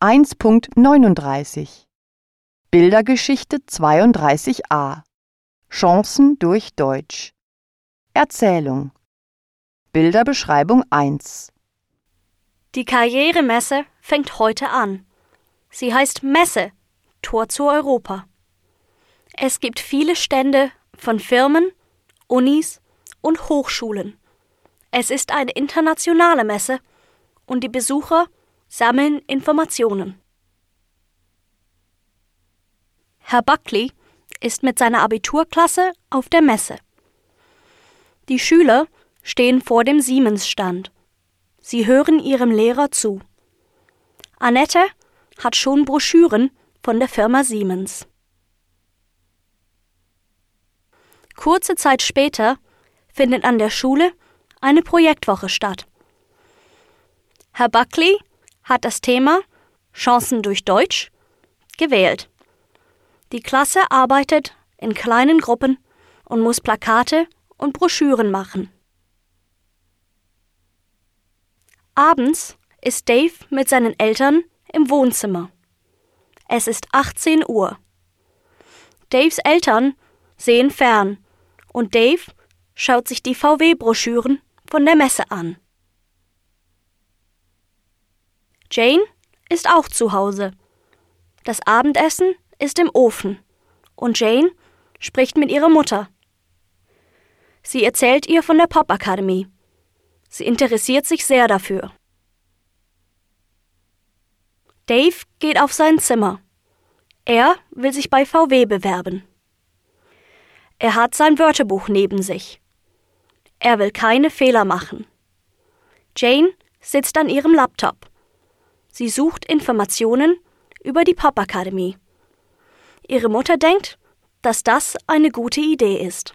1.39 Bildergeschichte 32a Chancen durch Deutsch Erzählung Bilderbeschreibung 1 Die Karrieremesse fängt heute an. Sie heißt Messe, Tor zu Europa. Es gibt viele Stände von Firmen, Unis und Hochschulen. Es ist eine internationale Messe und die Besucher sammeln Informationen. Herr Buckley ist mit seiner Abiturklasse auf der Messe. Die Schüler stehen vor dem Siemens-Stand. Sie hören ihrem Lehrer zu. Annette hat schon Broschüren von der Firma Siemens. Kurze Zeit später findet an der Schule eine Projektwoche statt. Herr Buckley hat das Thema Chancen durch Deutsch gewählt. Die Klasse arbeitet in kleinen Gruppen und muss Plakate und Broschüren machen. Abends ist Dave mit seinen Eltern im Wohnzimmer. Es ist 18 Uhr. Daves Eltern sehen fern und Dave schaut sich die VW-Broschüren von der Messe an. Jane ist auch zu Hause. Das Abendessen ist im Ofen und Jane spricht mit ihrer Mutter. Sie erzählt ihr von der Popakademie. Sie interessiert sich sehr dafür. Dave geht auf sein Zimmer. Er will sich bei VW bewerben. Er hat sein Wörterbuch neben sich. Er will keine Fehler machen. Jane sitzt an ihrem Laptop. Sie sucht Informationen über die Popakademie. Ihre Mutter denkt, dass das eine gute Idee ist.